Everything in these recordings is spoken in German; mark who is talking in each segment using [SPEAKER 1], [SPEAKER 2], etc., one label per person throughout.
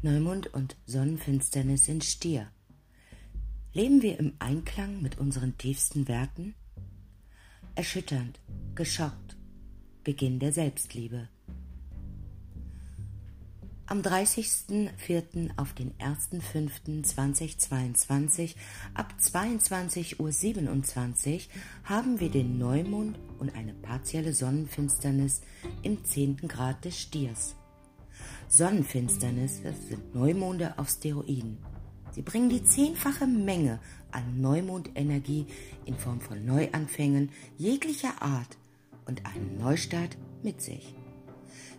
[SPEAKER 1] Neumond und Sonnenfinsternis in Stier. Leben wir im Einklang mit unseren tiefsten Werten? Erschütternd, geschockt, Beginn der Selbstliebe. Am 30.04. auf den 1.05.2022 ab 22.27 Uhr haben wir den Neumond und eine partielle Sonnenfinsternis im 10. Grad des Stiers. Sonnenfinsternisse sind Neumonde auf Steroiden. Sie bringen die zehnfache Menge an Neumondenergie in Form von Neuanfängen jeglicher Art und einen Neustart mit sich.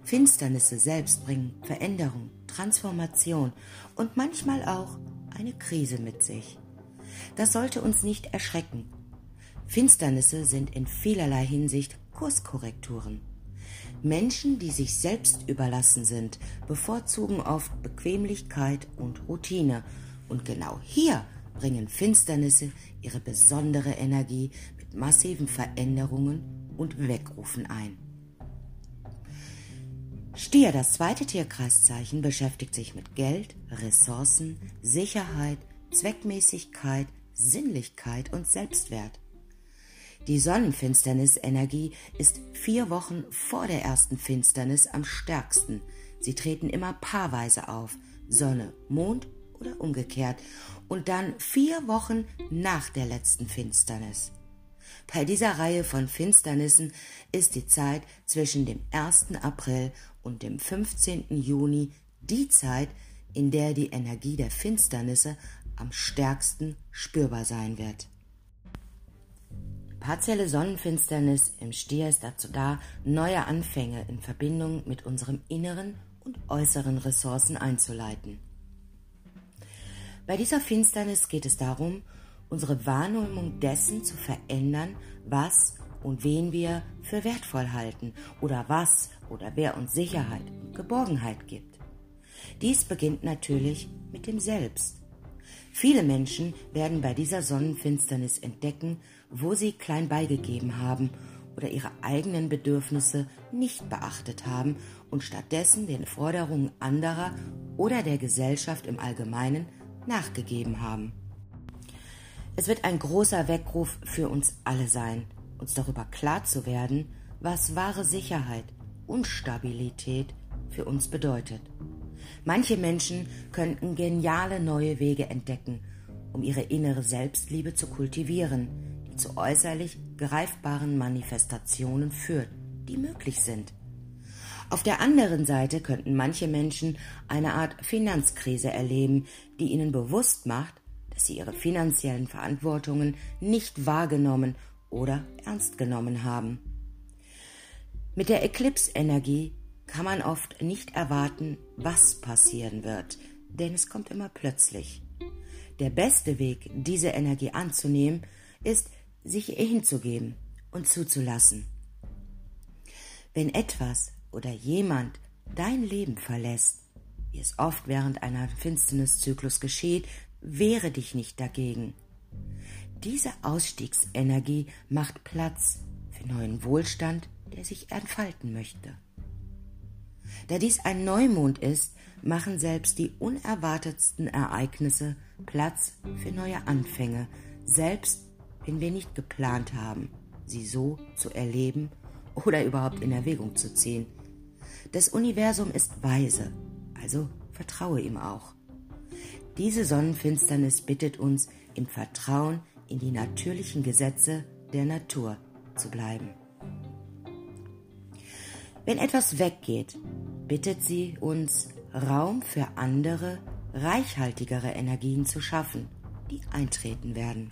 [SPEAKER 1] Finsternisse selbst bringen Veränderung, Transformation und manchmal auch eine Krise mit sich. Das sollte uns nicht erschrecken. Finsternisse sind in vielerlei Hinsicht Kurskorrekturen. Menschen, die sich selbst überlassen sind, bevorzugen oft Bequemlichkeit und Routine. Und genau hier bringen Finsternisse ihre besondere Energie mit massiven Veränderungen und Wegrufen ein. Stier, das zweite Tierkreiszeichen, beschäftigt sich mit Geld, Ressourcen, Sicherheit, Zweckmäßigkeit, Sinnlichkeit und Selbstwert. Die Sonnenfinsternisenergie ist vier Wochen vor der ersten Finsternis am stärksten. Sie treten immer paarweise auf, Sonne, Mond oder umgekehrt, und dann vier Wochen nach der letzten Finsternis. Bei dieser Reihe von Finsternissen ist die Zeit zwischen dem 1. April und dem 15. Juni die Zeit, in der die Energie der Finsternisse am stärksten spürbar sein wird. Partielle Sonnenfinsternis im Stier ist dazu da, neue Anfänge in Verbindung mit unseren inneren und äußeren Ressourcen einzuleiten. Bei dieser Finsternis geht es darum, unsere Wahrnehmung dessen zu verändern, was und wen wir für wertvoll halten oder was oder wer uns Sicherheit und Geborgenheit gibt. Dies beginnt natürlich mit dem Selbst. Viele Menschen werden bei dieser Sonnenfinsternis entdecken, wo sie klein beigegeben haben oder ihre eigenen Bedürfnisse nicht beachtet haben und stattdessen den Forderungen anderer oder der Gesellschaft im Allgemeinen nachgegeben haben. Es wird ein großer Weckruf für uns alle sein, uns darüber klar zu werden, was wahre Sicherheit und Stabilität für uns bedeutet. Manche Menschen könnten geniale neue Wege entdecken, um ihre innere Selbstliebe zu kultivieren, die zu äußerlich greifbaren Manifestationen führt, die möglich sind. Auf der anderen Seite könnten manche Menschen eine Art Finanzkrise erleben, die ihnen bewusst macht, dass sie ihre finanziellen Verantwortungen nicht wahrgenommen oder ernst genommen haben. Mit der Eclipse-Energie kann man oft nicht erwarten, was passieren wird, denn es kommt immer plötzlich. Der beste Weg, diese Energie anzunehmen, ist, sich ihr hinzugeben und zuzulassen. Wenn etwas oder jemand dein Leben verlässt, wie es oft während einer Finsterniszyklus geschieht, wehre dich nicht dagegen. Diese Ausstiegsenergie macht Platz für neuen Wohlstand, der sich entfalten möchte. Da dies ein Neumond ist, machen selbst die unerwartetsten Ereignisse Platz für neue Anfänge, selbst wenn wir nicht geplant haben, sie so zu erleben oder überhaupt in Erwägung zu ziehen. Das Universum ist weise, also vertraue ihm auch. Diese Sonnenfinsternis bittet uns, im Vertrauen in die natürlichen Gesetze der Natur zu bleiben. Wenn etwas weggeht, bittet sie uns, Raum für andere, reichhaltigere Energien zu schaffen, die eintreten werden.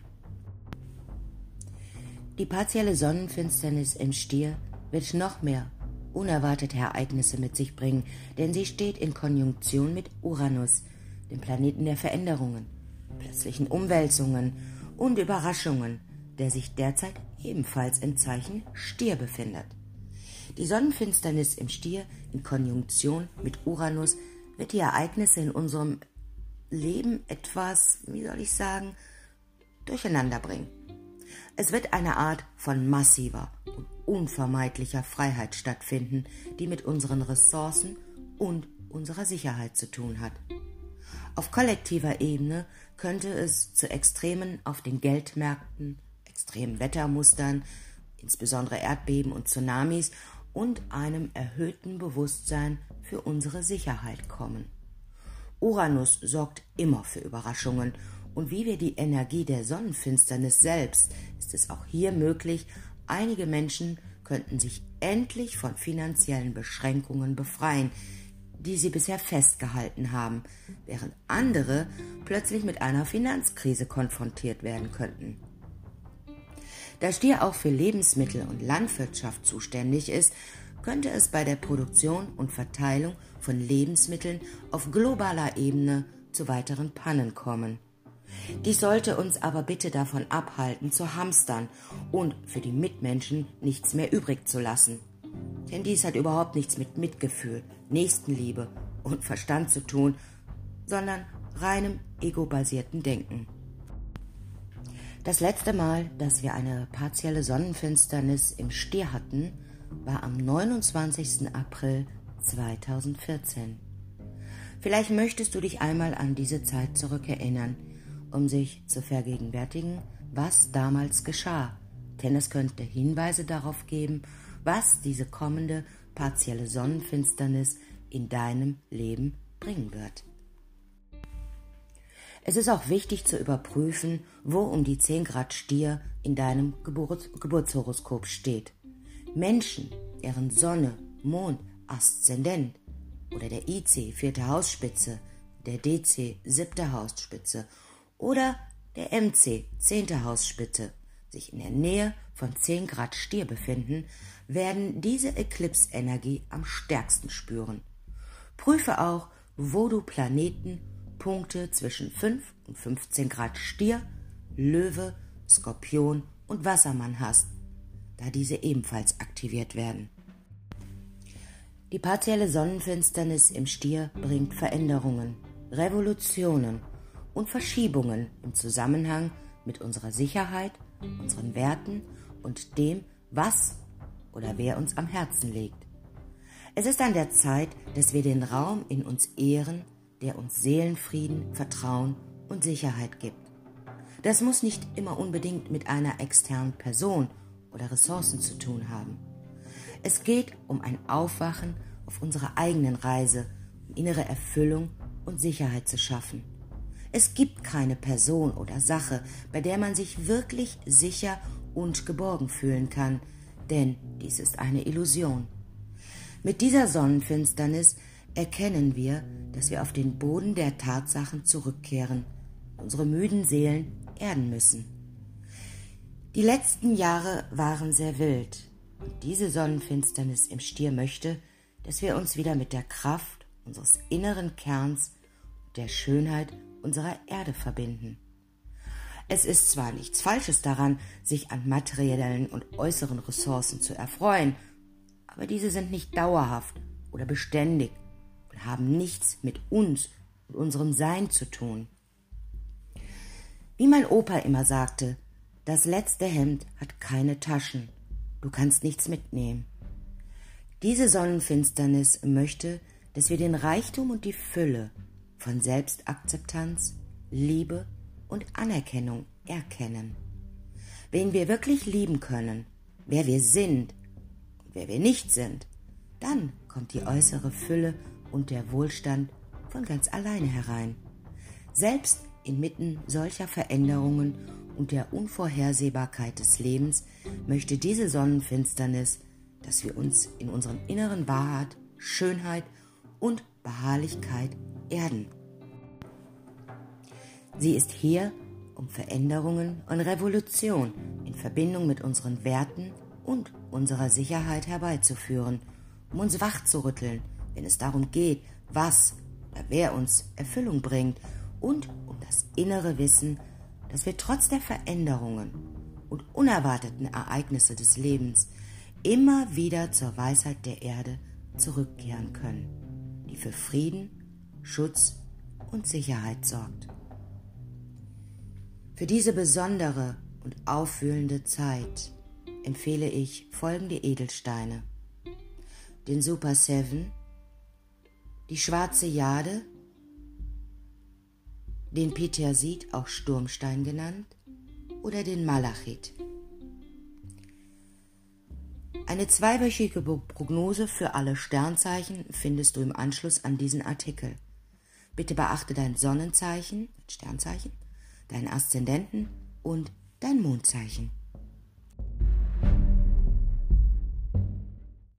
[SPEAKER 1] Die partielle Sonnenfinsternis im Stier wird noch mehr unerwartete Ereignisse mit sich bringen, denn sie steht in Konjunktion mit Uranus, dem Planeten der Veränderungen, plötzlichen Umwälzungen und Überraschungen, der sich derzeit ebenfalls im Zeichen Stier befindet. Die Sonnenfinsternis im Stier in Konjunktion mit Uranus wird die Ereignisse in unserem Leben etwas, wie soll ich sagen, durcheinander bringen. Es wird eine Art von massiver und unvermeidlicher Freiheit stattfinden, die mit unseren Ressourcen und unserer Sicherheit zu tun hat. Auf kollektiver Ebene könnte es zu Extremen auf den Geldmärkten, extremen Wettermustern, insbesondere Erdbeben und Tsunamis und einem erhöhten Bewusstsein für unsere Sicherheit kommen. Uranus sorgt immer für Überraschungen, und wie wir die Energie der Sonnenfinsternis selbst, ist es auch hier möglich, einige Menschen könnten sich endlich von finanziellen Beschränkungen befreien, die sie bisher festgehalten haben, während andere plötzlich mit einer Finanzkrise konfrontiert werden könnten. Da Stier auch für Lebensmittel und Landwirtschaft zuständig ist, könnte es bei der Produktion und Verteilung von Lebensmitteln auf globaler Ebene zu weiteren Pannen kommen. Dies sollte uns aber bitte davon abhalten, zu hamstern und für die Mitmenschen nichts mehr übrig zu lassen. Denn dies hat überhaupt nichts mit Mitgefühl, Nächstenliebe und Verstand zu tun, sondern reinem ego-basierten Denken. Das letzte Mal, dass wir eine partielle Sonnenfinsternis im Stier hatten, war am 29. April 2014. Vielleicht möchtest du dich einmal an diese Zeit zurückerinnern, um sich zu vergegenwärtigen, was damals geschah, denn es könnte Hinweise darauf geben, was diese kommende partielle Sonnenfinsternis in deinem Leben bringen wird. Es ist auch wichtig zu überprüfen, wo um die 10 Grad Stier in deinem Geburt, Geburtshoroskop steht. Menschen, deren Sonne, Mond, Aszendent oder der IC vierte Hausspitze, der DC siebte Hausspitze oder der MC zehnte Hausspitze sich in der Nähe von 10 Grad Stier befinden, werden diese Eclipse-Energie am stärksten spüren. Prüfe auch, wo du Planeten Punkte zwischen 5 und 15 Grad Stier, Löwe, Skorpion und Wassermann hast, da diese ebenfalls aktiviert werden. Die partielle Sonnenfinsternis im Stier bringt Veränderungen, Revolutionen und Verschiebungen im Zusammenhang mit unserer Sicherheit, unseren Werten und dem, was oder wer uns am Herzen liegt. Es ist an der Zeit, dass wir den Raum in uns ehren, der uns Seelenfrieden, Vertrauen und Sicherheit gibt. Das muss nicht immer unbedingt mit einer externen Person oder Ressourcen zu tun haben. Es geht um ein Aufwachen auf unserer eigenen Reise, um innere Erfüllung und Sicherheit zu schaffen. Es gibt keine Person oder Sache, bei der man sich wirklich sicher und geborgen fühlen kann, denn dies ist eine Illusion. Mit dieser Sonnenfinsternis erkennen wir, dass wir auf den Boden der Tatsachen zurückkehren, unsere müden Seelen erden müssen. Die letzten Jahre waren sehr wild, und diese Sonnenfinsternis im Stier möchte, dass wir uns wieder mit der Kraft unseres inneren Kerns, der Schönheit unserer Erde verbinden. Es ist zwar nichts Falsches daran, sich an materiellen und äußeren Ressourcen zu erfreuen, aber diese sind nicht dauerhaft oder beständig und haben nichts mit uns und unserem Sein zu tun. Wie mein Opa immer sagte, das letzte Hemd hat keine Taschen, du kannst nichts mitnehmen. Diese Sonnenfinsternis möchte, dass wir den Reichtum und die Fülle von Selbstakzeptanz, Liebe und Anerkennung erkennen. Wen wir wirklich lieben können, wer wir sind und wer wir nicht sind, dann kommt die äußere Fülle und der Wohlstand von ganz alleine herein. Selbst inmitten solcher Veränderungen und der Unvorhersehbarkeit des Lebens möchte diese Sonnenfinsternis, dass wir uns in unseren inneren Wahrheit, Schönheit und Beharrlichkeit erden. Sie ist hier, um Veränderungen und Revolution in Verbindung mit unseren Werten und unserer Sicherheit herbeizuführen, um uns wachzurütteln, wenn es darum geht, was oder wer uns Erfüllung bringt und um das innere Wissen, dass wir trotz der Veränderungen und unerwarteten Ereignisse des Lebens immer wieder zur Weisheit der Erde zurückkehren können, die für Frieden, Schutz und Sicherheit sorgt. Für diese besondere und aufwühlende Zeit empfehle ich folgende Edelsteine. Den Super 7, die schwarze Jade, den Pitersit, auch Sturmstein genannt, oder den Malachit. Eine zweiwöchige Prognose für alle Sternzeichen findest du im Anschluss an diesen Artikel. Bitte beachte dein Sonnenzeichen, Sternzeichen, deinen Aszendenten und dein Mondzeichen.